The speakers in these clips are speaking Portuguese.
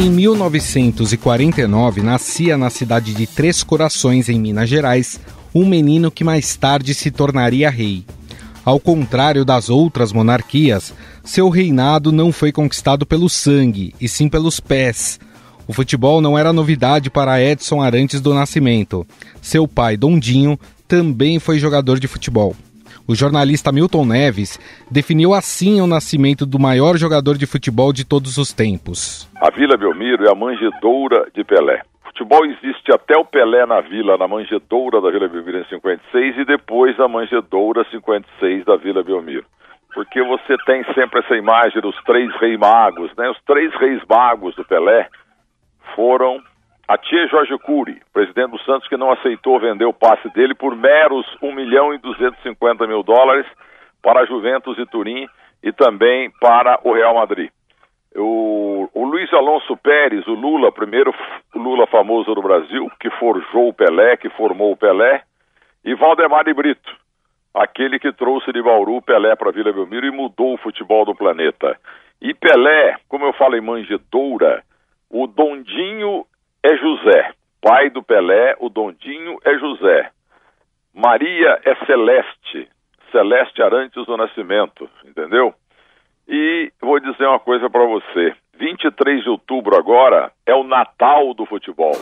Em 1949, nascia na cidade de Três Corações, em Minas Gerais, um menino que mais tarde se tornaria rei. Ao contrário das outras monarquias, seu reinado não foi conquistado pelo sangue, e sim pelos pés. O futebol não era novidade para Edson Arantes do Nascimento. Seu pai, Dondinho, também foi jogador de futebol. O jornalista Milton Neves definiu assim o nascimento do maior jogador de futebol de todos os tempos. A Vila Belmiro é a manjedoura de Pelé. Futebol existe até o Pelé na Vila, na manjedoura da Vila Belmiro em 56 e depois a manjedoura 56 da Vila Belmiro. Porque você tem sempre essa imagem dos três reis magos, né? Os três reis magos do Pelé foram a tia Jorge Cury, presidente do Santos, que não aceitou vender o passe dele por meros 1 milhão e 250 mil dólares para a Juventus e Turim e também para o Real Madrid. O, o Luiz Alonso Pérez, o Lula, primeiro Lula famoso do Brasil, que forjou o Pelé, que formou o Pelé, e Valdemar de Brito, aquele que trouxe de Bauru o Pelé para Vila Belmiro e mudou o futebol do planeta. E Pelé, como eu falo em manjedoura, o Dondinho é José. Pai do Pelé, o Dondinho é José. Maria é Celeste. Celeste Arantes do Nascimento, entendeu? E vou dizer uma coisa para você. 23 de outubro agora é o Natal do futebol.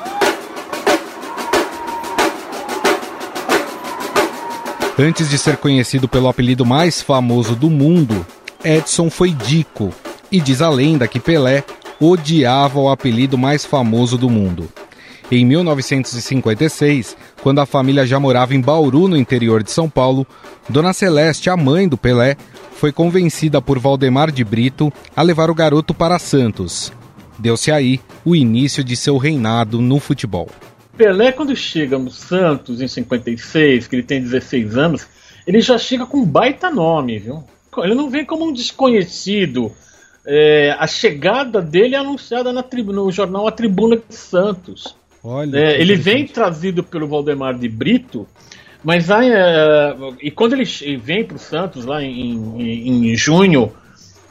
Antes de ser conhecido pelo apelido mais famoso do mundo, Edson foi Dico. E diz a lenda que Pelé odiava o apelido mais famoso do mundo. Em 1956, quando a família já morava em Bauru, no interior de São Paulo, Dona Celeste, a mãe do Pelé, foi convencida por Valdemar de Brito a levar o garoto para Santos. Deu-se aí o início de seu reinado no futebol. Pelé, quando chega no Santos em 56, que ele tem 16 anos, ele já chega com um baita nome, viu? Ele não vem como um desconhecido é, a chegada dele é anunciada na tribuna, no jornal A Tribuna de Santos. Olha, é, ele vem trazido pelo Valdemar de Brito, mas aí, é, e quando ele vem para o Santos lá em, em, em, junho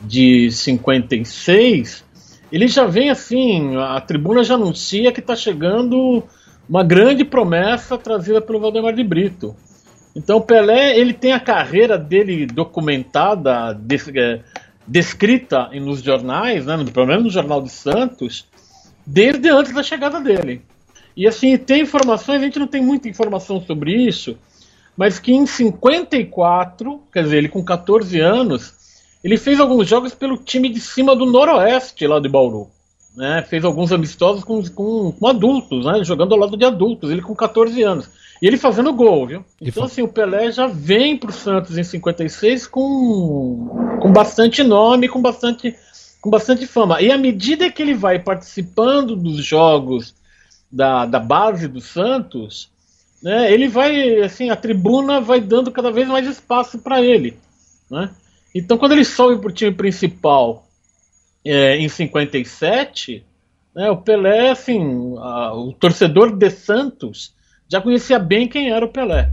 de 56, ele já vem assim, a tribuna já anuncia que está chegando uma grande promessa trazida pelo Valdemar de Brito. Então Pelé ele tem a carreira dele documentada, desse, é, descrita nos jornais, né, pelo menos no Jornal de Santos, desde antes da chegada dele. E assim, tem informações, a gente não tem muita informação sobre isso, mas que em 54, quer dizer, ele com 14 anos, ele fez alguns jogos pelo time de cima do Noroeste lá de Bauru. Né? Fez alguns amistosos com, com, com adultos, né? jogando ao lado de adultos, ele com 14 anos. E ele fazendo gol, viu? Então, assim, o Pelé já vem pro Santos em 56 com, com bastante nome, com bastante, com bastante fama. E à medida que ele vai participando dos jogos da, da base do Santos, né, ele vai, assim, a tribuna vai dando cada vez mais espaço para ele. Né? Então, quando ele sobe pro time principal é, em 57, né, o Pelé, assim, a, o torcedor de Santos já conhecia bem quem era o Pelé.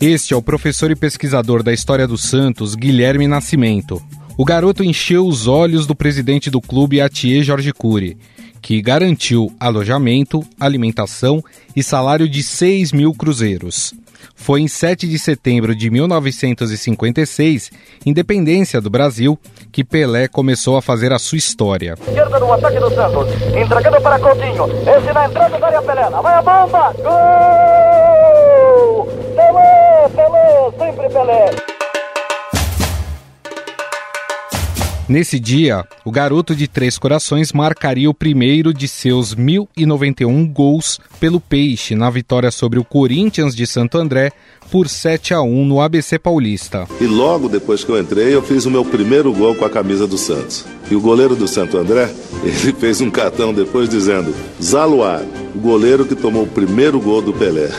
Este é o professor e pesquisador da história do Santos, Guilherme Nascimento. O garoto encheu os olhos do presidente do clube, Atier Jorge Cury, que garantiu alojamento, alimentação e salário de 6 mil cruzeiros. Foi em 7 de setembro de 1956, independência do Brasil, que Pelé começou a fazer a sua história. Esquerda no ataque do Santos, entregando para Coutinho, esse na entrada da área vai a bomba, gol! Pelé, Pelé, sempre Pelé! Nesse dia, o garoto de Três Corações marcaria o primeiro de seus 1.091 gols pelo Peixe na vitória sobre o Corinthians de Santo André por 7 a 1 no ABC Paulista. E logo depois que eu entrei, eu fiz o meu primeiro gol com a camisa do Santos. E o goleiro do Santo André, ele fez um cartão depois dizendo: Zaluar, o goleiro que tomou o primeiro gol do Pelé.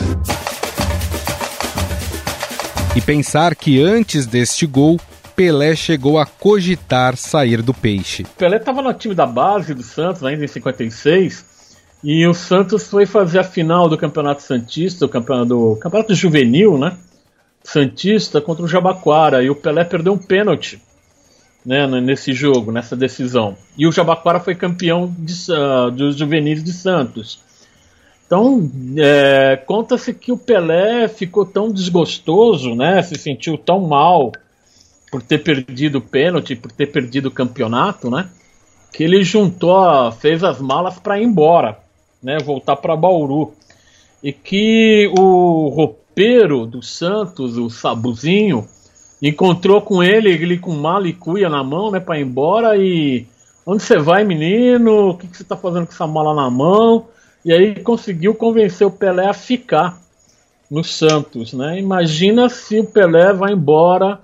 E pensar que antes deste gol, Pelé chegou a cogitar sair do peixe. Pelé estava no time da base do Santos ainda em 56 e o Santos foi fazer a final do Campeonato Santista, o campeonato, do campeonato juvenil, né? Santista contra o Jabaquara e o Pelé perdeu um pênalti. né, nesse jogo, nessa decisão. E o Jabaquara foi campeão de, uh, dos juvenis de Santos. Então, é, conta-se que o Pelé ficou tão desgostoso, né, se sentiu tão mal por ter perdido o pênalti, por ter perdido o campeonato, né, que ele juntou, fez as malas para ir embora, né, voltar para Bauru. E que o roupeiro do Santos, o Sabuzinho, encontrou com ele, ele com mala e cuia na mão, né, para ir embora e onde você vai, menino? O que, que você está fazendo com essa mala na mão? E aí conseguiu convencer o Pelé a ficar no Santos, né? Imagina se o Pelé vai embora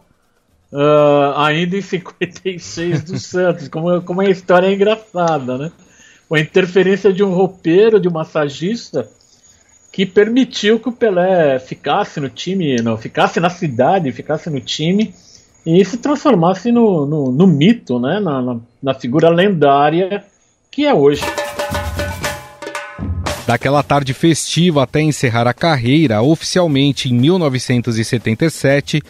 uh, ainda em 56 do Santos, como, como a história é engraçada, né? A interferência de um roupeiro, de um massagista, que permitiu que o Pelé ficasse no time, não, ficasse na cidade, ficasse no time e se transformasse no, no, no mito, né? Na, na, na figura lendária que é hoje. Daquela tarde festiva até encerrar a carreira, oficialmente em 1977,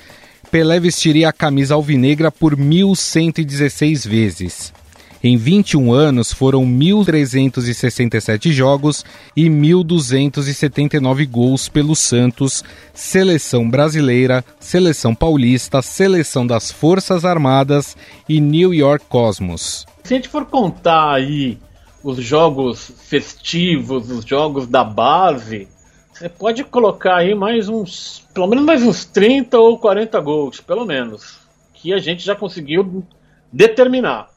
Pelé vestiria a camisa alvinegra por 1.116 vezes. Em 21 anos foram 1.367 jogos e 1.279 gols pelo Santos, seleção brasileira, seleção paulista, seleção das Forças Armadas e New York Cosmos. Se a gente for contar aí os jogos festivos, os jogos da base, você pode colocar aí mais uns, pelo menos mais uns 30 ou 40 gols, pelo menos, que a gente já conseguiu determinar.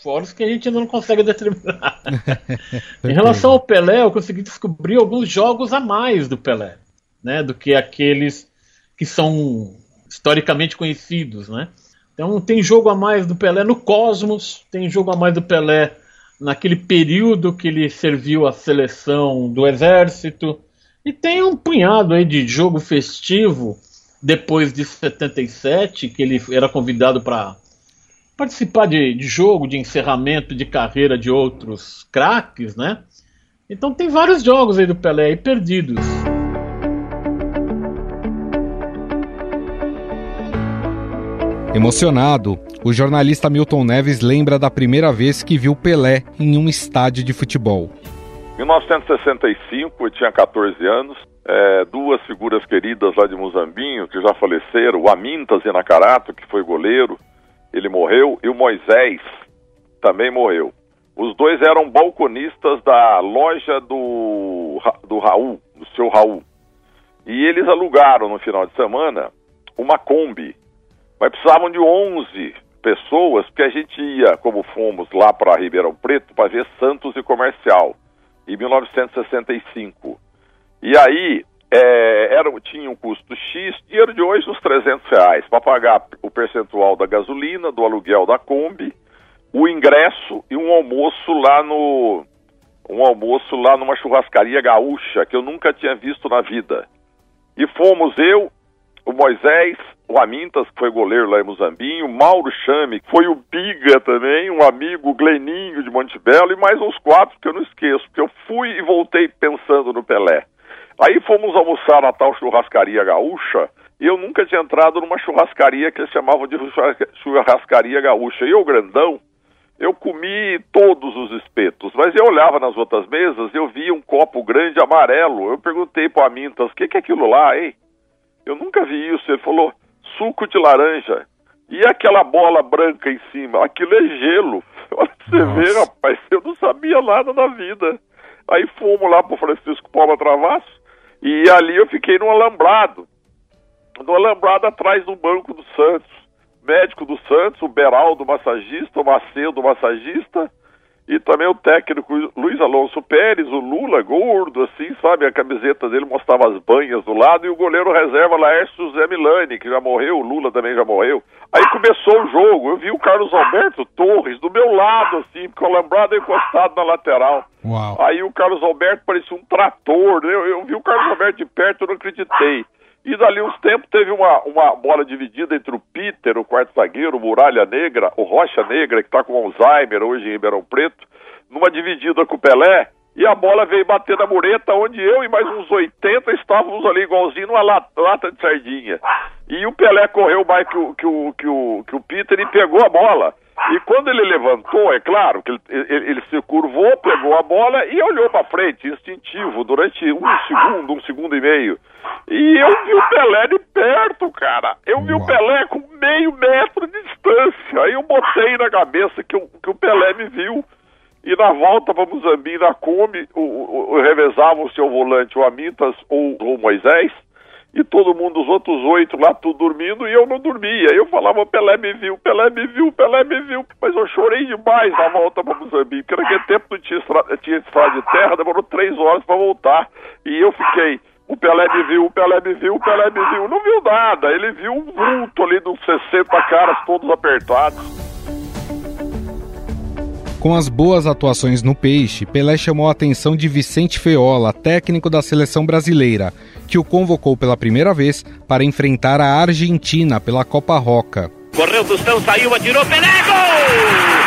Fora os que a gente ainda não consegue determinar. em relação ao Pelé, eu consegui descobrir alguns jogos a mais do Pelé, né, do que aqueles que são historicamente conhecidos, né? Então tem jogo a mais do Pelé no Cosmos, tem jogo a mais do Pelé naquele período que ele serviu a seleção do exército. E tem um punhado aí de jogo festivo depois de 77, que ele era convidado para participar de, de, jogo de encerramento de carreira de outros craques, né? Então tem vários jogos aí do Pelé aí perdidos. Emocionado, o jornalista Milton Neves lembra da primeira vez que viu Pelé em um estádio de futebol. Em 1965, eu tinha 14 anos, é, duas figuras queridas lá de Muzambinho, que já faleceram, o Amintas Inacarato, que foi goleiro, ele morreu, e o Moisés também morreu. Os dois eram balconistas da loja do, do Raul, do seu Raul. E eles alugaram no final de semana uma Kombi mas precisavam de 11 pessoas, porque a gente ia, como fomos lá para Ribeirão Preto, para ver Santos e Comercial, em 1965. E aí, é, era, tinha um custo X, dinheiro de hoje uns 300 reais, para pagar o percentual da gasolina, do aluguel da Kombi, o ingresso e um almoço lá no um almoço lá numa churrascaria gaúcha que eu nunca tinha visto na vida. E fomos eu, o Moisés, o Amintas, que foi goleiro lá em Muzambinho, Mauro Chame, que foi o Biga também, um amigo, Gleninho de Montebello, e mais uns quatro que eu não esqueço, porque eu fui e voltei pensando no Pelé. Aí fomos almoçar na tal churrascaria gaúcha, e eu nunca tinha entrado numa churrascaria que eles chamavam de churrascaria gaúcha. E eu, grandão, eu comi todos os espetos, mas eu olhava nas outras mesas, eu via um copo grande amarelo. Eu perguntei para o Amintas, o que, que é aquilo lá, hein? Eu nunca vi isso. Ele falou, suco de laranja. E aquela bola branca em cima? Aquilo é gelo. Olha você Nossa. vê, rapaz, eu não sabia nada da vida. Aí fomos lá pro Francisco Paula Travasso e ali eu fiquei no alambrado. No alambrado atrás do banco do Santos. Médico do Santos, o Beraldo massagista, o Macedo massagista e também o técnico Luiz Alonso Pérez, o Lula, gordo, assim, sabe? A camiseta dele mostrava as banhas do lado, e o goleiro reserva Laércio José Milani, que já morreu, o Lula também já morreu. Aí começou o jogo, eu vi o Carlos Alberto Torres do meu lado, assim, porque o alambrado é encostado na lateral. Uau. Aí o Carlos Alberto parecia um trator, eu, eu vi o Carlos Alberto de perto, eu não acreditei. E dali uns tempos teve uma, uma bola dividida entre o Peter, o quarto zagueiro, o Muralha Negra, o Rocha Negra, que está com Alzheimer hoje em Ribeirão Preto, numa dividida com o Pelé, e a bola veio bater na mureta, onde eu e mais uns 80 estávamos ali igualzinho numa lata de sardinha. E o Pelé correu mais que o, que o, que o, que o Peter e pegou a bola. E quando ele levantou, é claro, que ele, ele, ele se curvou, pegou a bola e olhou para frente, instintivo, durante um segundo, um segundo e meio. E eu vi o Pelé de perto, cara. Eu vi o Pelé com meio metro de distância. Aí eu botei na cabeça que, eu, que o Pelé me viu. E na volta para Muzambique, na Kombi, o, o, o, revezava o seu volante, o Amintas ou o Moisés e todo mundo, os outros oito lá, tudo dormindo, e eu não dormia. Eu falava, Pelé me viu, Pelé me viu, Pelé me viu. Mas eu chorei demais na volta para Moçambique, porque naquele tempo não tinha estrada, tinha estrada de terra, demorou três horas para voltar. E eu fiquei, o Pelé me viu, o Pelé me viu, o Pelé me viu. Não viu nada, ele viu um vulto ali de uns 60 caras todos apertados. Com as boas atuações no Peixe, Pelé chamou a atenção de Vicente Feola, técnico da seleção brasileira, que o convocou pela primeira vez para enfrentar a Argentina pela Copa Roca. Correu Tostão, saiu, atirou, Pelé, gol!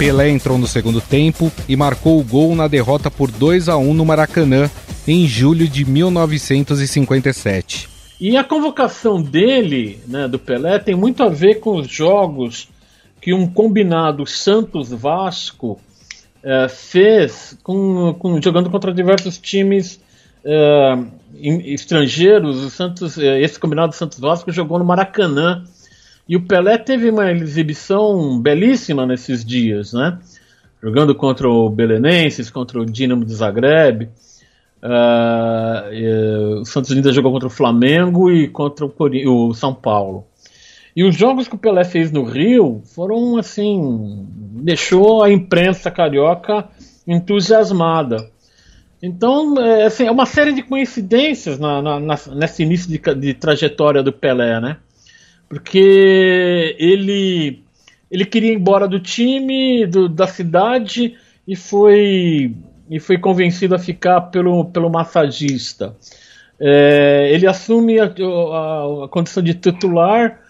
Pelé entrou no segundo tempo e marcou o gol na derrota por 2 a 1 no Maracanã em julho de 1957. E a convocação dele, né, do Pelé, tem muito a ver com os jogos que um combinado Santos-Vasco é, fez com, com, jogando contra diversos times é, estrangeiros. O Santos, é, esse combinado Santos-Vasco jogou no Maracanã e o Pelé teve uma exibição belíssima nesses dias, né? Jogando contra o Belenenses, contra o Dinamo de Zagreb. Uh, o Santos ainda jogou contra o Flamengo e contra o, o, São Paulo. E os jogos que o Pelé fez no Rio foram assim. deixou a imprensa carioca entusiasmada. Então, é, assim, é uma série de coincidências na, na, nesse início de, de trajetória do Pelé, né? Porque ele ele queria ir embora do time, do, da cidade e foi e foi convencido a ficar pelo, pelo massagista. É, ele assume a, a, a, condição de titular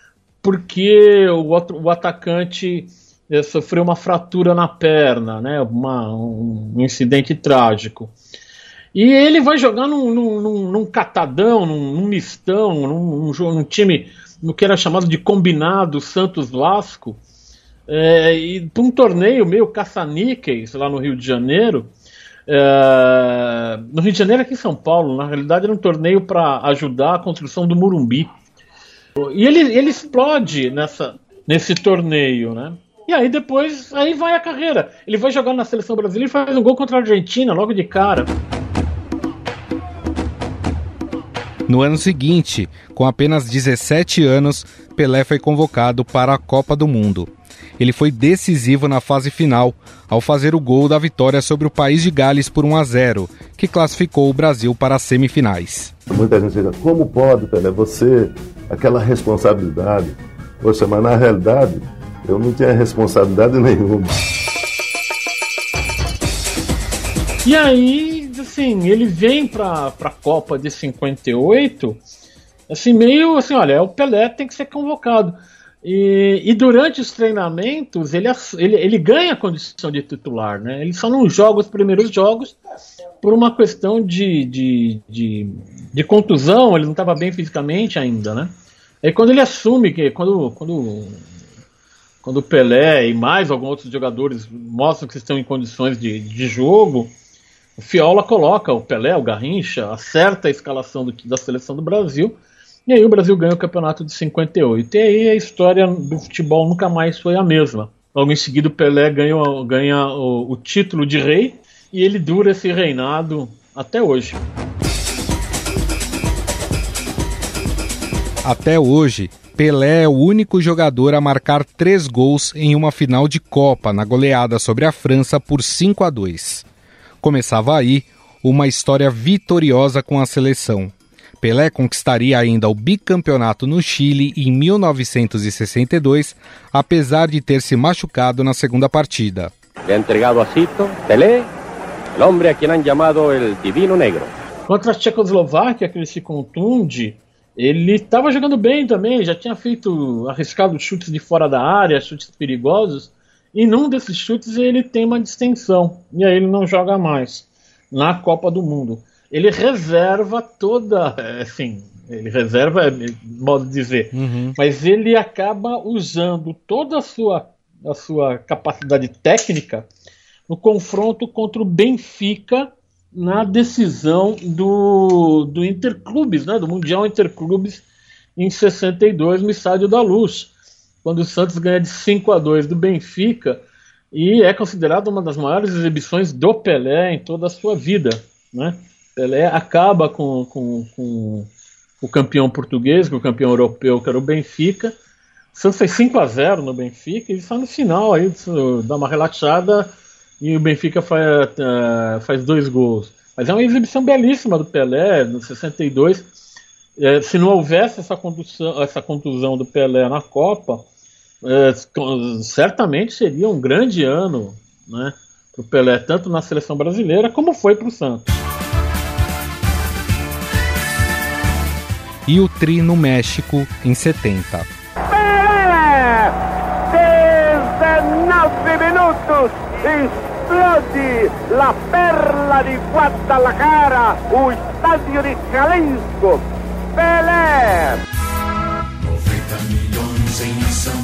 porque o, o atacante é, sofreu uma fratura na perna, né, uma, um, um incidente trágico. E ele vai jogar num, num, num catadão, num, num mistão, num, num, time no que era chamado de combinado Santos-Vasco, é, e para um torneio meio caça-níqueis lá no Rio de Janeiro. É, no Rio de Janeiro, aqui em São Paulo, na realidade era um torneio para ajudar a construção do Murumbi. E ele, ele explode nessa, nesse torneio, né? E aí depois, aí vai a carreira. Ele vai jogar na seleção brasileira e faz um gol contra a Argentina logo de cara. No ano seguinte, com apenas 17 anos, Pelé foi convocado para a Copa do Mundo. Ele foi decisivo na fase final, ao fazer o gol da vitória sobre o país de Gales por 1 a 0, que classificou o Brasil para as semifinais. Muita gente diz, como pode, Pelé, você, aquela responsabilidade? Poxa, mas na realidade, eu não tinha responsabilidade nenhuma. E aí, assim, ele vem pra, pra Copa de 58, assim, meio assim, olha, o Pelé tem que ser convocado. E, e durante os treinamentos ele, ele, ele ganha a condição de titular, né? Ele só não joga os primeiros jogos por uma questão de, de, de, de contusão, ele não estava bem fisicamente ainda, né? Aí quando ele assume que quando, quando, quando o Pelé e mais alguns outros jogadores mostram que estão em condições de, de jogo, o Fiola coloca o Pelé, o Garrincha, acerta a escalação do, da seleção do Brasil, e aí o Brasil ganha o campeonato de 58. E aí a história do futebol nunca mais foi a mesma. Logo em seguida o Pelé ganha, ganha o, o título de rei, e ele dura esse reinado até hoje. Até hoje, Pelé é o único jogador a marcar três gols em uma final de Copa na goleada sobre a França por 5 a 2. Começava aí uma história vitoriosa com a seleção. Pelé conquistaria ainda o bicampeonato no Chile em 1962, apesar de ter se machucado na segunda partida. Le ha entregado a Cito, Pelé, el hombre a quien han llamado el Divino Negro. Contra a Tchecoslováquia, que ele se contunde, ele estava jogando bem também, já tinha feito, arriscado chutes de fora da área, chutes perigosos, e num desses chutes ele tem uma distensão, e aí ele não joga mais na Copa do Mundo. Ele reserva toda, assim, ele reserva, é modo de dizer, uhum. mas ele acaba usando toda a sua, a sua capacidade técnica no confronto contra o Benfica na decisão do, do Interclubes, né, do Mundial Interclubes em 62 no Estádio da Luz, quando o Santos ganha de 5 a 2 do Benfica e é considerado uma das maiores exibições do Pelé em toda a sua vida. Né? Pelé acaba com, com, com o campeão português, com o campeão europeu, que era o Benfica. O Santos fez 5 a 0 no Benfica e só no final aí dá uma relaxada e o Benfica faz, uh, faz dois gols. Mas é uma exibição belíssima do Pelé, no 62. É, se não houvesse essa contusão, essa contusão do Pelé na Copa, é, certamente seria um grande ano né, para o Pelé, tanto na seleção brasileira como foi para o Santos. E o Tri no México em 70. Pelé! 19 minutos! esplode la perla di Guadalajara, o estádio de Jalisco. Pelé! 90 milhões em ação.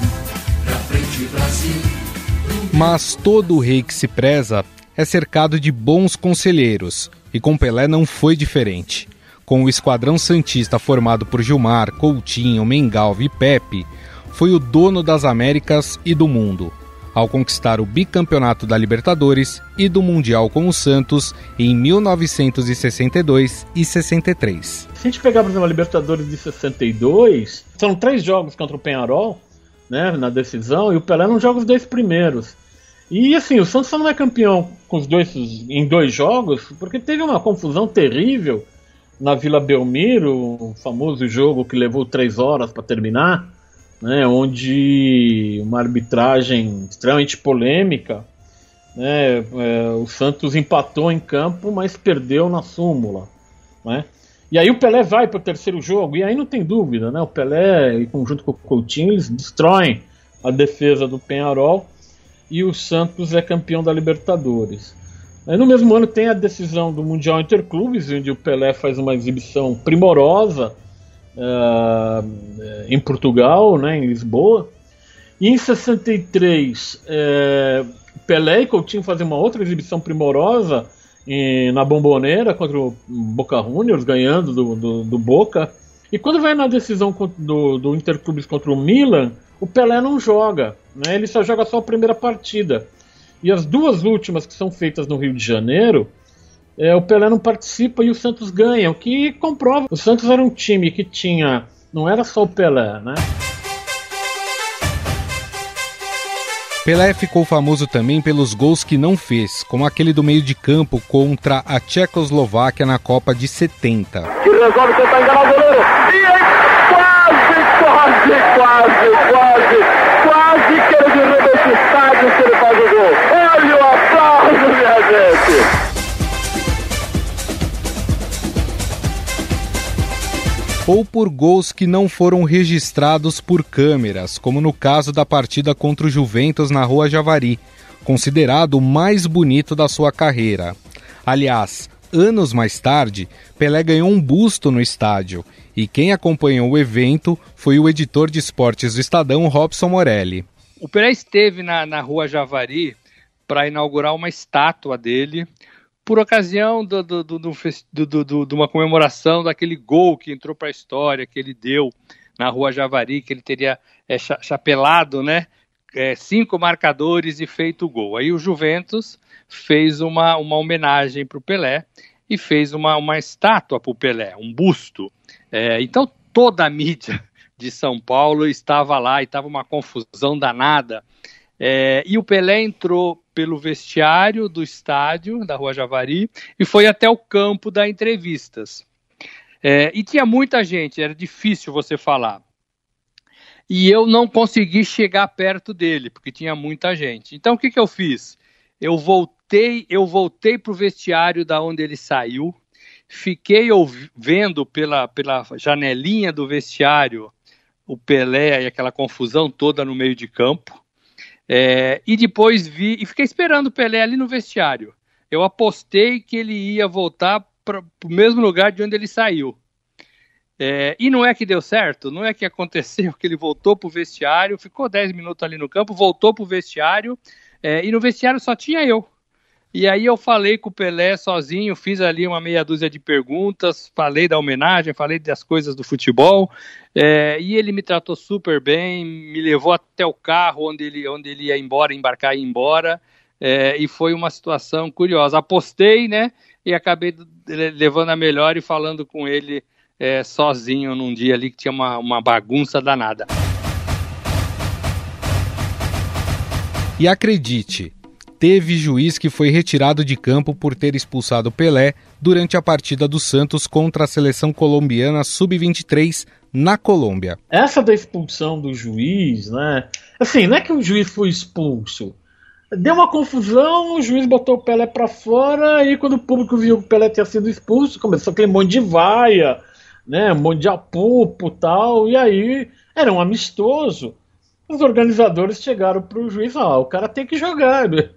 Mas todo rei que se preza é cercado de bons conselheiros, e com Pelé não foi diferente. Com o esquadrão santista formado por Gilmar, Coutinho, Mengalva e Pepe, foi o dono das Américas e do mundo ao conquistar o bicampeonato da Libertadores e do Mundial com o Santos em 1962 e 63. Se a gente pegar, por exemplo, a Libertadores de 62, são três jogos contra o Penharol, né, na decisão, e o Pelé não joga os dois primeiros. E assim, o Santos só não é campeão com os dois em dois jogos, porque teve uma confusão terrível na Vila Belmiro, o famoso jogo que levou três horas para terminar né, onde uma arbitragem extremamente polêmica, né, é, o Santos empatou em campo, mas perdeu na súmula. Né? E aí o Pelé vai para o terceiro jogo, e aí não tem dúvida, né, o Pelé, junto com o Coutinho, eles destroem a defesa do Penharol e o Santos é campeão da Libertadores. Aí no mesmo ano tem a decisão do Mundial Interclubes, onde o Pelé faz uma exibição primorosa, uh, em Portugal, né, em Lisboa. E em 63, é, Pelé e Coutinho fazem uma outra exibição primorosa em, na Bomboneira contra o Boca Juniors, ganhando do, do, do Boca. E quando vai na decisão do, do Interclubes contra o Milan, o Pelé não joga, né? ele só joga só a primeira partida. E as duas últimas que são feitas no Rio de Janeiro, é, o Pelé não participa e o Santos ganha, o que comprova. O Santos era um time que tinha. Não era só o Pelé, né? Pelé ficou famoso também pelos gols que não fez, como aquele do meio de campo contra a Tchecoslováquia na Copa de 70. Que resolve tentar enganar o goleiro. E quase, ou por gols que não foram registrados por câmeras, como no caso da partida contra o Juventus na Rua Javari, considerado o mais bonito da sua carreira. Aliás, anos mais tarde, Pelé ganhou um busto no estádio, e quem acompanhou o evento foi o editor de esportes do Estadão, Robson Morelli. O Pelé esteve na, na Rua Javari para inaugurar uma estátua dele por ocasião do, do, do, de uma comemoração daquele gol que entrou para a história, que ele deu na Rua Javari, que ele teria é, chapelado, né? É, cinco marcadores e feito o gol. Aí o Juventus fez uma, uma homenagem para o Pelé e fez uma, uma estátua para o Pelé, um busto. É, então toda a mídia de São Paulo estava lá e estava uma confusão danada. É, e o Pelé entrou pelo vestiário do estádio da Rua Javari e foi até o campo da entrevistas. É, e tinha muita gente, era difícil você falar. E eu não consegui chegar perto dele, porque tinha muita gente. Então o que, que eu fiz? Eu voltei, eu voltei para o vestiário da onde ele saiu, fiquei vendo pela, pela janelinha do vestiário o Pelé e aquela confusão toda no meio de campo. É, e depois vi e fiquei esperando o Pelé ali no vestiário. Eu apostei que ele ia voltar para o mesmo lugar de onde ele saiu. É, e não é que deu certo, não é que aconteceu que ele voltou para o vestiário, ficou 10 minutos ali no campo, voltou para o vestiário, é, e no vestiário só tinha eu. E aí eu falei com o Pelé sozinho, fiz ali uma meia dúzia de perguntas, falei da homenagem, falei das coisas do futebol, é, e ele me tratou super bem, me levou até o carro onde ele, onde ele ia embora, embarcar e ir embora, é, e foi uma situação curiosa. Apostei, né, e acabei levando a melhor e falando com ele é, sozinho num dia ali que tinha uma, uma bagunça danada. E acredite, teve juiz que foi retirado de campo por ter expulsado Pelé durante a partida do Santos contra a seleção colombiana sub-23 na Colômbia. Essa da expulsão do juiz, né? Assim, não é que o juiz foi expulso. Deu uma confusão, o juiz botou o Pelé para fora e quando o público viu que o Pelé tinha sido expulso, começou aquele monte de vaia, né? Um monte de apupo tal. E aí era um amistoso. Os organizadores chegaram pro juiz e ah, o cara tem que jogar, né?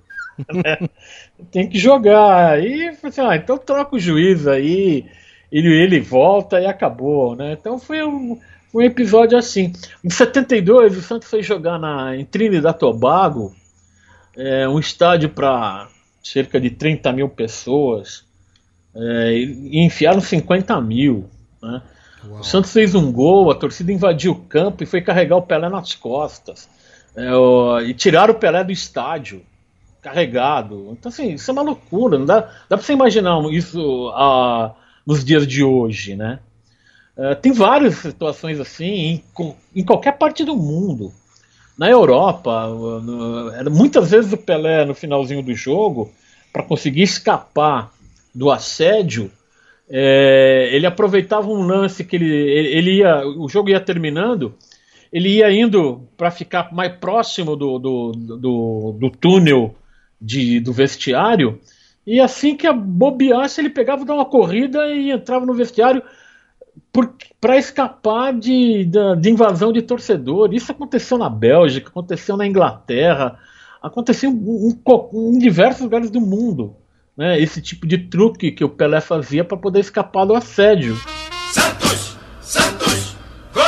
tem que jogar. E assim, ah, então troca o juiz aí, ele, ele volta e acabou, né? Então foi um, um episódio assim. Em 72, o Santos foi jogar na, em Trinidad Tobago, é, um estádio para cerca de 30 mil pessoas, é, e enfiaram 50 mil. Né? O Santos fez um gol, a torcida invadiu o campo e foi carregar o Pelé nas costas. É, o, e tiraram o Pelé do estádio, carregado. Então, assim, isso é uma loucura. Não dá, dá pra você imaginar isso uh, nos dias de hoje, né? Uh, tem várias situações assim em, em, qualquer parte do mundo. Na Europa, uh, muitas vezes o Pelé, no finalzinho do jogo, para conseguir escapar do assédio, é, ele aproveitava um lance que ele, ele ia, o jogo ia terminando, ele ia indo para ficar mais próximo do, do, do, do túnel de, do vestiário, e assim que a bobeasse, ele pegava, dava uma corrida e entrava no vestiário para escapar de, de, de, invasão de torcedor. Isso aconteceu na Bélgica, aconteceu na Inglaterra, aconteceu em, em, em diversos lugares do mundo né, esse tipo de truque que o Pelé fazia para poder escapar do assédio. Santos! Santos! Gol!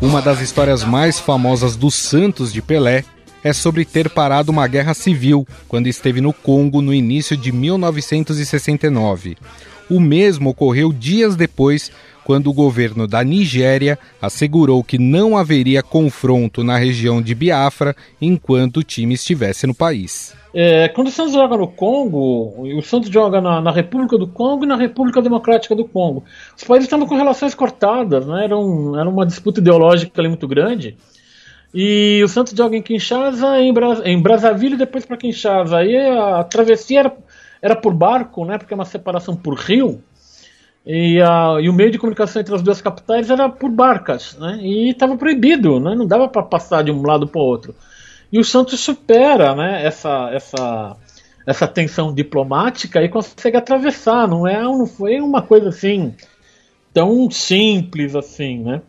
Uma das histórias mais famosas do Santos de Pelé é sobre ter parado uma guerra civil quando esteve no Congo no início de 1969. O mesmo ocorreu dias depois quando o governo da Nigéria assegurou que não haveria confronto na região de Biafra enquanto o time estivesse no país. É, quando o Santos joga no Congo, o Santos joga na, na, República do Congo e na República Democrática do Congo. Os países estavam com relações cortadas, né? era, um, era uma disputa ideológica ali muito grande. E o Santos joga em Kinshasa, em, Bra em Brazzaville e depois para Kinshasa. Aí a travessia era, era por barco, né? porque é uma separação por rio. E, a, e, o meio de comunicação entre as duas capitais era por barcas, né? E estava proibido, né? Não dava para passar de um lado para o outro. E o Santos supera, né? Essa essa essa tensão diplomática e consegue atravessar. Não é, não foi uma coisa assim tão simples assim, né?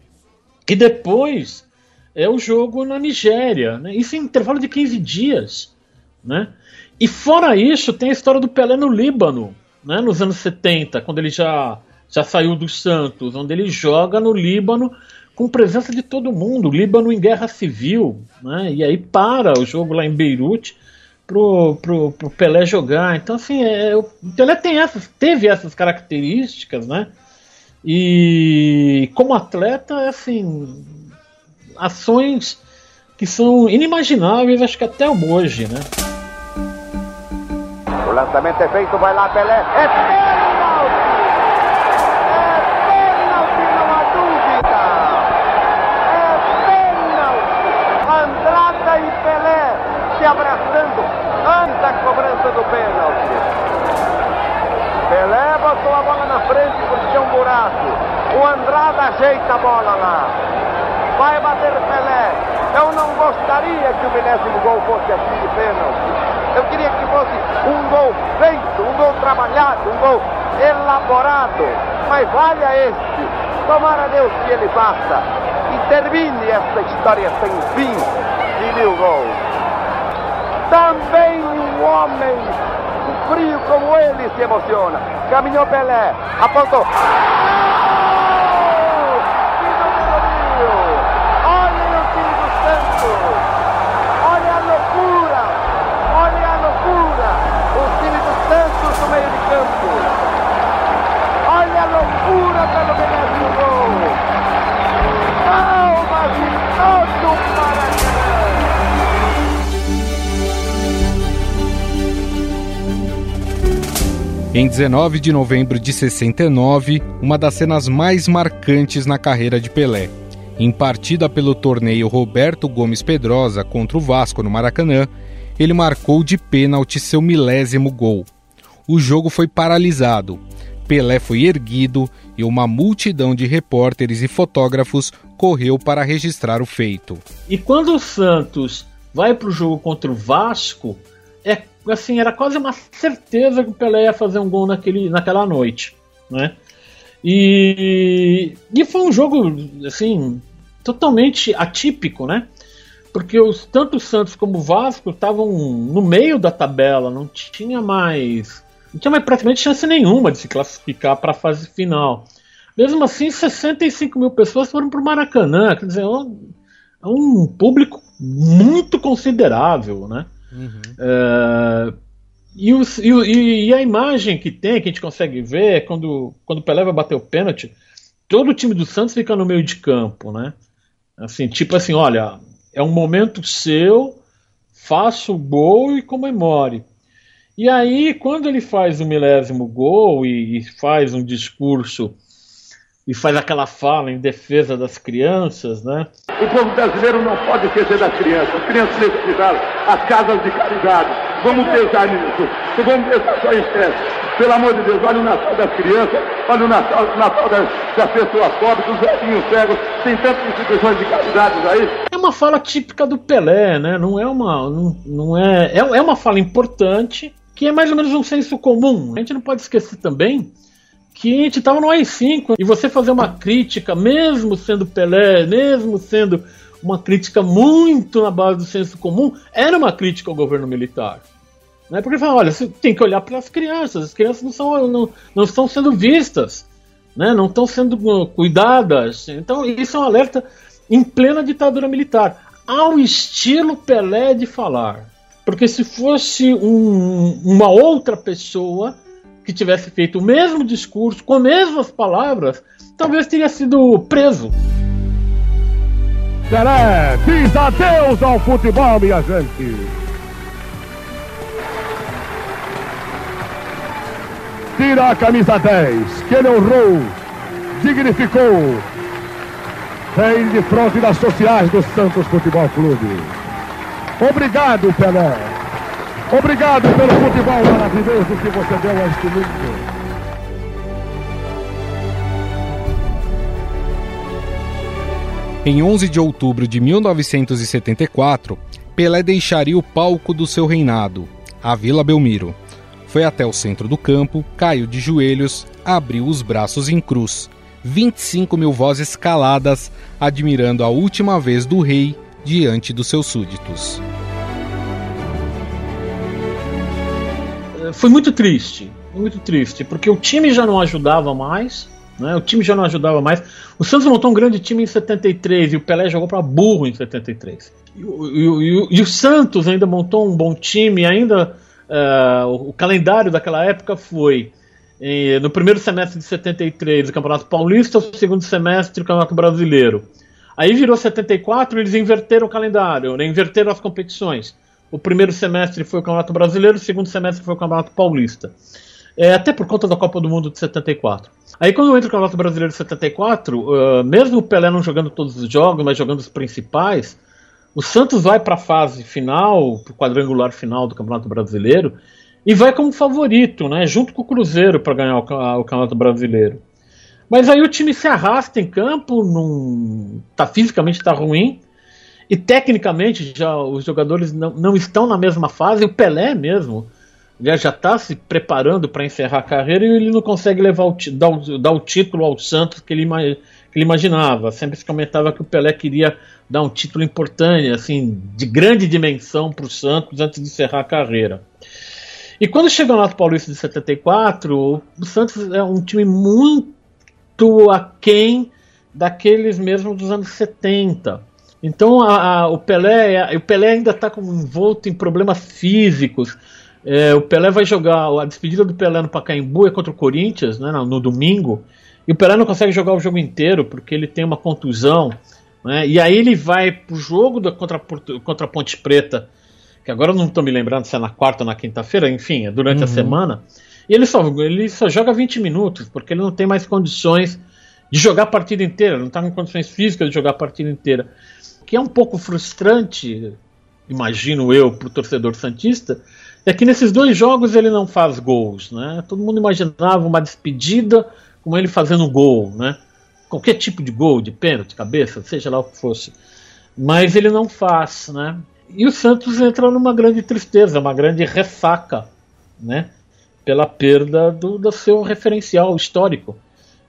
E depois é o jogo na Nigéria, né? Isso em intervalo de 15 dias, né? E fora isso, tem a história do Pelé no Líbano, né, nos anos 70, quando ele já, já saiu do Santos, onde ele joga no Líbano com presença de todo mundo, Líbano em guerra civil, né, e aí para o jogo lá em Beirute pro, pro, pro Pelé jogar. Então, assim, é, o Pelé tem essas, teve essas características, né? E como atleta, assim, ações que são inimagináveis, acho que até hoje, né? O lançamento é feito, vai lá Pelé. É pênalti! É pênalti, não há dúvida! É pênalti! Andrada e Pelé se abraçando antes da cobrança do pênalti. Pelé botou a bola na frente porque tinha um buraco. O Andrada ajeita a bola lá. Vai bater Pelé. Eu não gostaria que o milésimo gol fosse aqui de pênalti. Eu queria que fosse um gol feito, um gol trabalhado, um gol elaborado. Mas valha este. Tomara Deus que ele basta e termine esta história sem fim de mil gols. Também um homem frio como ele se emociona. Caminhou Pelé, apontou. Em 19 de novembro de 69, uma das cenas mais marcantes na carreira de Pelé. Em partida pelo torneio Roberto Gomes Pedrosa contra o Vasco no Maracanã, ele marcou de pênalti seu milésimo gol. O jogo foi paralisado. Pelé foi erguido e uma multidão de repórteres e fotógrafos correu para registrar o feito. E quando o Santos vai para o jogo contra o Vasco, assim, era quase uma certeza que o Pelé ia fazer um gol naquele, naquela noite, né? E, e foi um jogo, assim, totalmente atípico, né? Porque os, tanto o Santos como o Vasco estavam no meio da tabela, não tinha mais. Não tinha mais praticamente chance nenhuma de se classificar para a fase final. Mesmo assim, 65 mil pessoas foram para o Maracanã, quer dizer, é um, é um público muito considerável, né? Uhum. Uh, e, os, e, e, a imagem que tem, que a gente consegue ver, é quando, quando o Pelé vai bater o pênalti, todo o time do Santos fica no meio de campo, né? Assim, tipo assim, olha, é um momento seu, faça o gol e comemore. E aí, quando ele faz o milésimo gol e, e faz um discurso e faz aquela fala em defesa das crianças, né? O povo brasileiro não pode esquecer das crianças, as crianças necessitadas, as casas de caridade. Vamos pensar nisso, não vamos pensar só em estresse. Pelo amor de Deus, olha o Natal das crianças, olha o Natal, o Natal das, das pessoas pobres, dos velhinhos cegos, tem tantas instituições de caridade aí. É uma fala típica do Pelé, né? Não é uma. Não, não é, é, é uma fala importante, que é mais ou menos um senso comum. A gente não pode esquecer também que a gente estava no AI-5 e você fazer uma crítica, mesmo sendo Pelé, mesmo sendo uma crítica muito na base do senso comum, era uma crítica ao governo militar. Né? Porque fala, olha, você tem que olhar para as crianças, as crianças não, são, não, não estão sendo vistas, né? não estão sendo cuidadas. Então, isso é um alerta em plena ditadura militar, ao estilo Pelé de falar. Porque se fosse um, uma outra pessoa, que tivesse feito o mesmo discurso, com as mesmas palavras, talvez teria sido preso. Pelé diz adeus ao futebol, minha gente. Tira a camisa 10, que ele honrou, dignificou. Vem de fronte das sociais do Santos Futebol Clube. Obrigado, Pelé. Obrigado pelo futebol maravilhoso que você deu a este mundo. Em 11 de outubro de 1974, Pelé deixaria o palco do seu reinado, a Vila Belmiro. Foi até o centro do campo, caiu de joelhos, abriu os braços em cruz. 25 mil vozes caladas, admirando a última vez do rei diante dos seus súditos. Foi muito triste, muito triste, porque o time já não ajudava mais, né? O time já não ajudava mais. O Santos montou um grande time em 73 e o Pelé jogou para burro em 73. E, e, e, e, o Santos ainda montou um bom time, ainda uh, o calendário daquela época foi em, no primeiro semestre de 73 o Campeonato Paulista, no segundo semestre o Campeonato Brasileiro. Aí virou 74, eles inverteram o calendário, né? inverteram as competições. O primeiro semestre foi o Campeonato Brasileiro, o segundo semestre foi o Campeonato Paulista. É, até por conta da Copa do Mundo de 74. Aí quando entra o Campeonato Brasileiro de 74, uh, mesmo o Pelé não jogando todos os jogos, mas jogando os principais, o Santos vai para a fase final, para o quadrangular final do Campeonato Brasileiro, e vai como favorito, né, junto com o Cruzeiro para ganhar o, o, Campeonato Brasileiro. Mas aí o time se arrasta em campo, num, tá, fisicamente está ruim, E tecnicamente já os jogadores não, não estão na mesma fase, o Pelé mesmo já está se preparando para encerrar a carreira e ele não consegue levar o, dar, o, dar o título ao Santos que ele, que ele imaginava. Sempre se comentava que o Pelé queria dar um título importante, assim, de grande dimensão para o Santos antes de encerrar a carreira. E quando chegou no Paulista de 74, o Santos é um time muito aquém daqueles mesmo dos anos 70. Então a, a, o, Pelé, o Pelé ainda está envolto em problemas físicos. É, o Pelé vai jogar a despedida do Pelé no Pacaembu é contra o Corinthians, né, no, no, domingo. E o Pelé não consegue jogar o jogo inteiro porque ele tem uma contusão. Né, e aí ele vai pro jogo da, contra, contra a Ponte Preta, que agora eu não estou me lembrando se é na quarta ou na quinta-feira, enfim, é durante uhum. a semana. E ele só, ele só joga 20 minutos, porque ele não tem mais condições de jogar a partida inteira, não está em condições físicas de jogar a partida inteira. Que é um pouco frustrante, imagino eu, para o torcedor Santista, é que nesses dois jogos ele não faz gols, né? Todo mundo imaginava uma despedida com ele fazendo gol, né? Qualquer tipo de gol, de pênalti, cabeça, seja lá o que fosse. Mas ele não faz, né? E o Santos entra numa grande tristeza, uma grande ressaca, né? Pela perda do, do seu referencial histórico.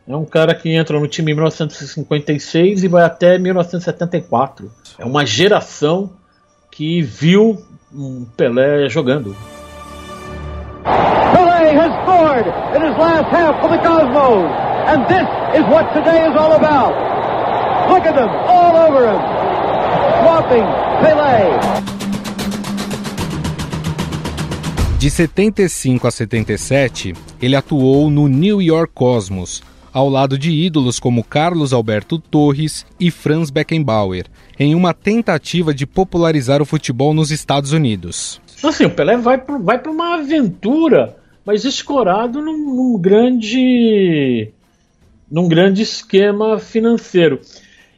É um cara que entra no time em 1956 e vai até 1974. É uma geração que viu um Pelé jogando. Pelé has scored in his last half for the Cosmos, and this is what today is all about. Look at them, all over him, swapping Pelé. De 75 a 77, ele atuou no New York Cosmos, ao lado de ídolos como Carlos Alberto Torres e Franz Beckenbauer, em uma tentativa de popularizar o futebol nos Estados Unidos. Assim, o Pelé vai para uma aventura, mas escorado num, num, grande num grande esquema financeiro.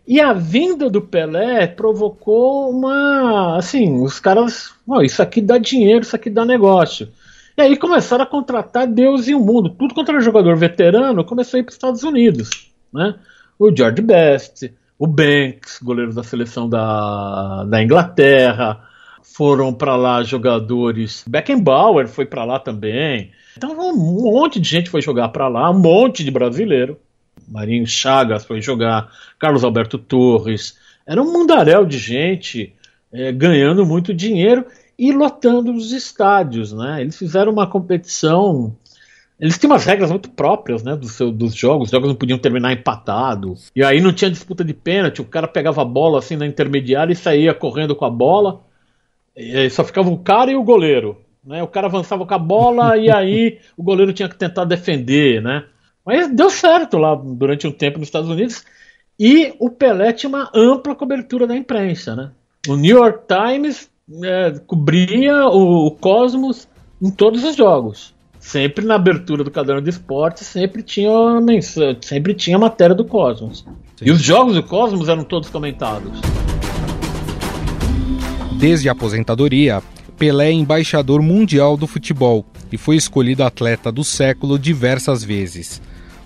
E a vinda do Pelé provocou uma. Assim, os caras. Oh, isso aqui dá dinheiro, isso aqui dá negócio. E aí começaram a contratar Deus e o mundo. Tudo contra jogador veterano começou a ir para os Estados Unidos. Né? O George Best, o Banks, goleiro da seleção da, da Inglaterra. Foram para lá jogadores. Beckenbauer foi para lá também. Então um monte de gente foi jogar para lá, um monte de brasileiro. Marinho Chagas foi jogar, Carlos Alberto Torres. Era um mundaréu de gente é, ganhando muito dinheiro e lotando os estádios, né? Eles fizeram uma competição. Eles têm umas regras muito próprias, né, do seu, dos jogos. Os jogos não podiam terminar empatado. E aí não tinha disputa de pênalti. O cara pegava a bola assim na intermediária e saía correndo com a bola. E só ficava o cara e o goleiro. Né? O cara avançava com a bola e aí o goleiro tinha que tentar defender, né? Mas deu certo lá durante um tempo nos Estados Unidos. E o Pelé tinha uma ampla cobertura da imprensa, né? O New York Times é, cobria o, o, Cosmos em todos os jogos. Sempre na abertura do caderno de esportes, sempre tinha sempre tinha matéria do Cosmos. Sim. E os jogos do Cosmos eram todos comentados. Desde a aposentadoria, Pelé é embaixador mundial do futebol e foi escolhido atleta do século diversas vezes.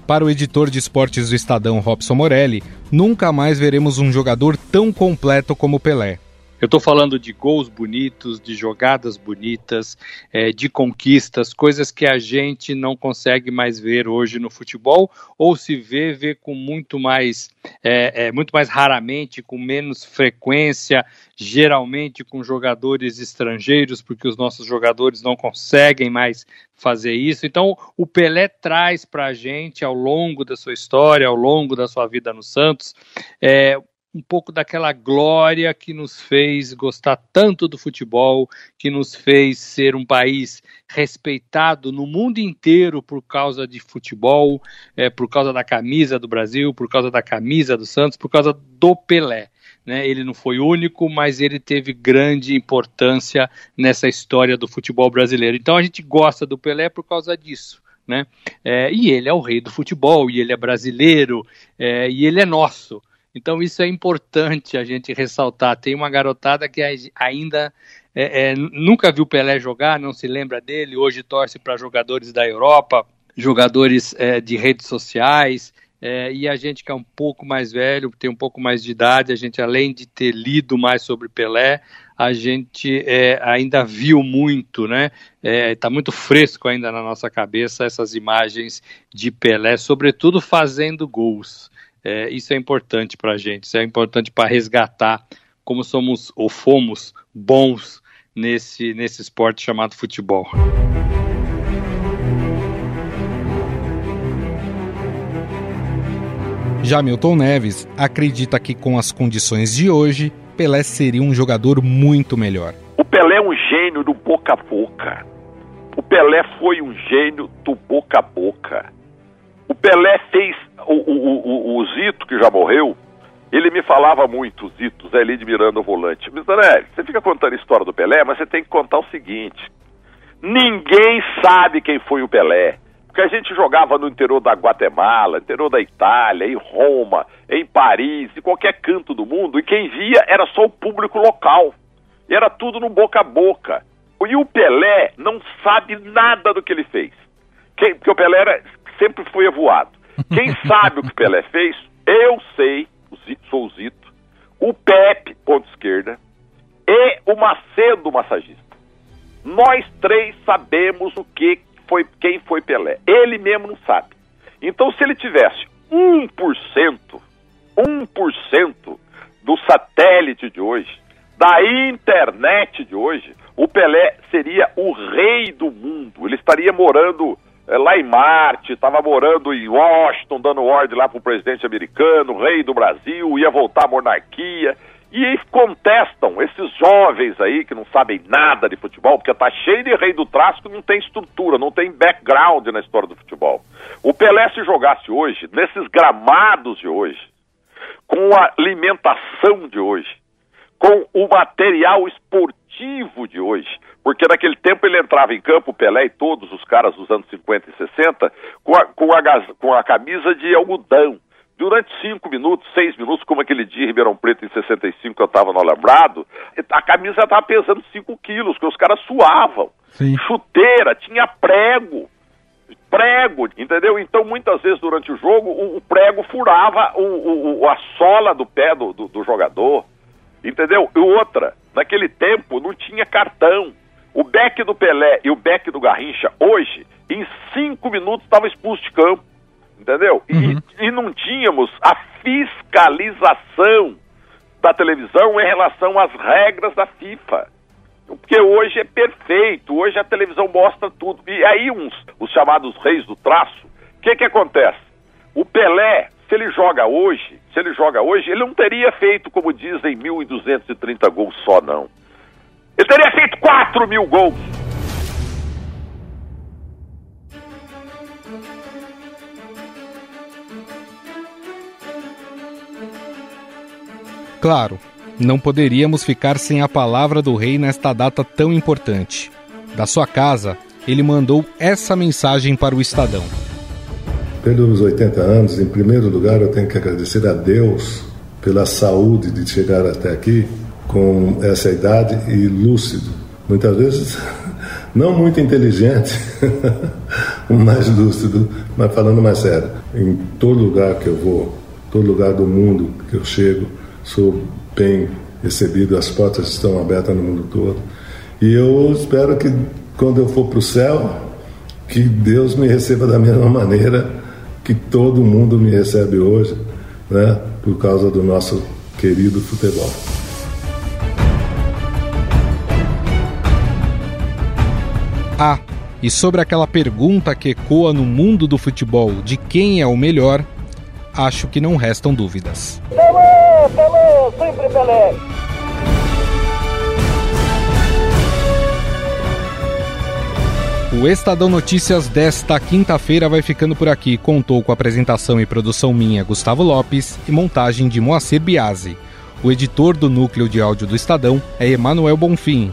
Para o editor de esportes do Estadão, Robson Morelli, nunca mais veremos um jogador tão completo como Pelé. Eu estou falando de gols bonitos, de jogadas bonitas, é, de conquistas, coisas que a gente não consegue mais ver hoje no futebol, ou se vê, vê com muito mais, é, é, muito mais raramente, com menos frequência, geralmente com jogadores estrangeiros, porque os nossos jogadores não conseguem mais fazer isso. Então, o Pelé traz para a gente, ao longo da sua história, ao longo da sua vida no Santos, é, um pouco daquela glória que nos fez gostar tanto do futebol, que nos fez ser um país respeitado no mundo inteiro por causa de futebol, é, por causa da camisa do Brasil, por causa da camisa do Santos, por causa do Pelé. Né? Ele não foi único, mas ele teve grande importância nessa história do futebol brasileiro. Então a gente gosta do Pelé por causa disso. Né? É, e ele é o rei do futebol, e ele é brasileiro, é, e ele é nosso. Então isso é importante a gente ressaltar. Tem uma garotada que ainda é, é, nunca viu Pelé jogar, não se lembra dele, hoje torce para jogadores da Europa, jogadores é, de redes sociais, É, e a gente que é um pouco mais velho, tem um pouco mais de idade, a gente além de ter lido mais sobre Pelé, a gente é, ainda viu muito, né? Está é, muito fresco ainda na nossa cabeça essas imagens de Pelé, sobretudo fazendo gols. É, isso é importante para a gente, isso é importante para resgatar como somos ou fomos bons nesse, nesse esporte chamado futebol. Já Milton Neves acredita que com as condições de hoje, Pelé seria um jogador muito melhor. O Pelé é um gênio do boca a boca. O Pelé foi um gênio do boca a boca. O Pelé fez. O, o, o, o Zito, que já morreu, ele me falava muito, Zito, Zé Lide Miranda, o volante. Neves, você fica contando a história do Pelé, mas você tem que contar o seguinte: ninguém sabe quem foi o Pelé. Porque a gente jogava no interior da Guatemala, interior da Itália, em Roma, em Paris, em qualquer canto do mundo, e quem via era só o público local. E era tudo no boca a boca. E o Pelé não sabe nada do que ele fez. Porque o Pelé era, sempre foi voado. Quem sabe o que o Pelé fez, eu sei, sou o Zito, o Pepe, ponto esquerda, e o Macedo, massagista. Nós três sabemos o que foi, quem foi Pelé. Ele mesmo não sabe. Então, se ele tivesse 1%, 1% do satélite de hoje, da internet de hoje, o Pelé seria o rei do mundo. Ele estaria morando lá em Marte, estava morando em Washington, dando ordem lá para o presidente americano, rei do Brasil, ia voltar à monarquia. E contestam esses jovens aí que não sabem nada de futebol, porque tá cheio de rei do que não tem estrutura, não tem background na história do futebol. O Pelé se jogasse hoje, nesses gramados de hoje, com a alimentação de hoje, com o material esportivo de hoje, porque naquele tempo ele entrava em campo, o Pelé e todos os caras dos anos 50 e 60, com a, com a, com a camisa de algodão durante cinco minutos, seis minutos, como aquele dia em Ribeirão Preto em 65 que eu estava no Alambrado, a camisa estava pesando cinco quilos, que os caras suavam. Sim. Chuteira, tinha prego. Prego, entendeu? Então, muitas vezes durante o jogo, o, o prego furava o, o, a sola do pé do, do, do jogador. Entendeu? E outra, naquele tempo não tinha cartão. O beck do Pelé e o beck do Garrincha, hoje, em cinco minutos, estava expulso de campo entendeu? Uhum. E, e não tínhamos a fiscalização da televisão em relação às regras da FIFA. Porque hoje é perfeito, hoje a televisão mostra tudo. E aí uns, os chamados reis do traço, o que que acontece? O Pelé, se ele joga hoje, se ele joga hoje, ele não teria feito, como dizem, 1.230 gols só, não. Ele teria feito 4 mil gols. Claro, não poderíamos ficar sem a palavra do rei nesta data tão importante. Da sua casa, ele mandou essa mensagem para o Estadão. Pelos 80 anos, em primeiro lugar, eu tenho que agradecer a Deus pela saúde de chegar até aqui com essa idade e lúcido. Muitas vezes, não muito inteligente, mais lúcido, mas falando mais sério. Em todo lugar que eu vou, todo lugar do mundo que eu chego, sou bem recebido, as portas estão abertas no mundo todo. E eu espero que quando eu for para o céu, que Deus me receba da mesma maneira que todo mundo me recebe hoje, né? Por causa do nosso querido futebol. Ah, e sobre aquela pergunta que ecoa no mundo do futebol de quem é o melhor, acho que não restam dúvidas. Pelé, Pelé, sempre Pelé. O Estadão Notícias desta quinta-feira vai ficando por aqui. Contou com apresentação e produção minha, Gustavo Lopes, e montagem de Moacir Biasi. O editor do núcleo de áudio do Estadão é Emanuel Bonfim.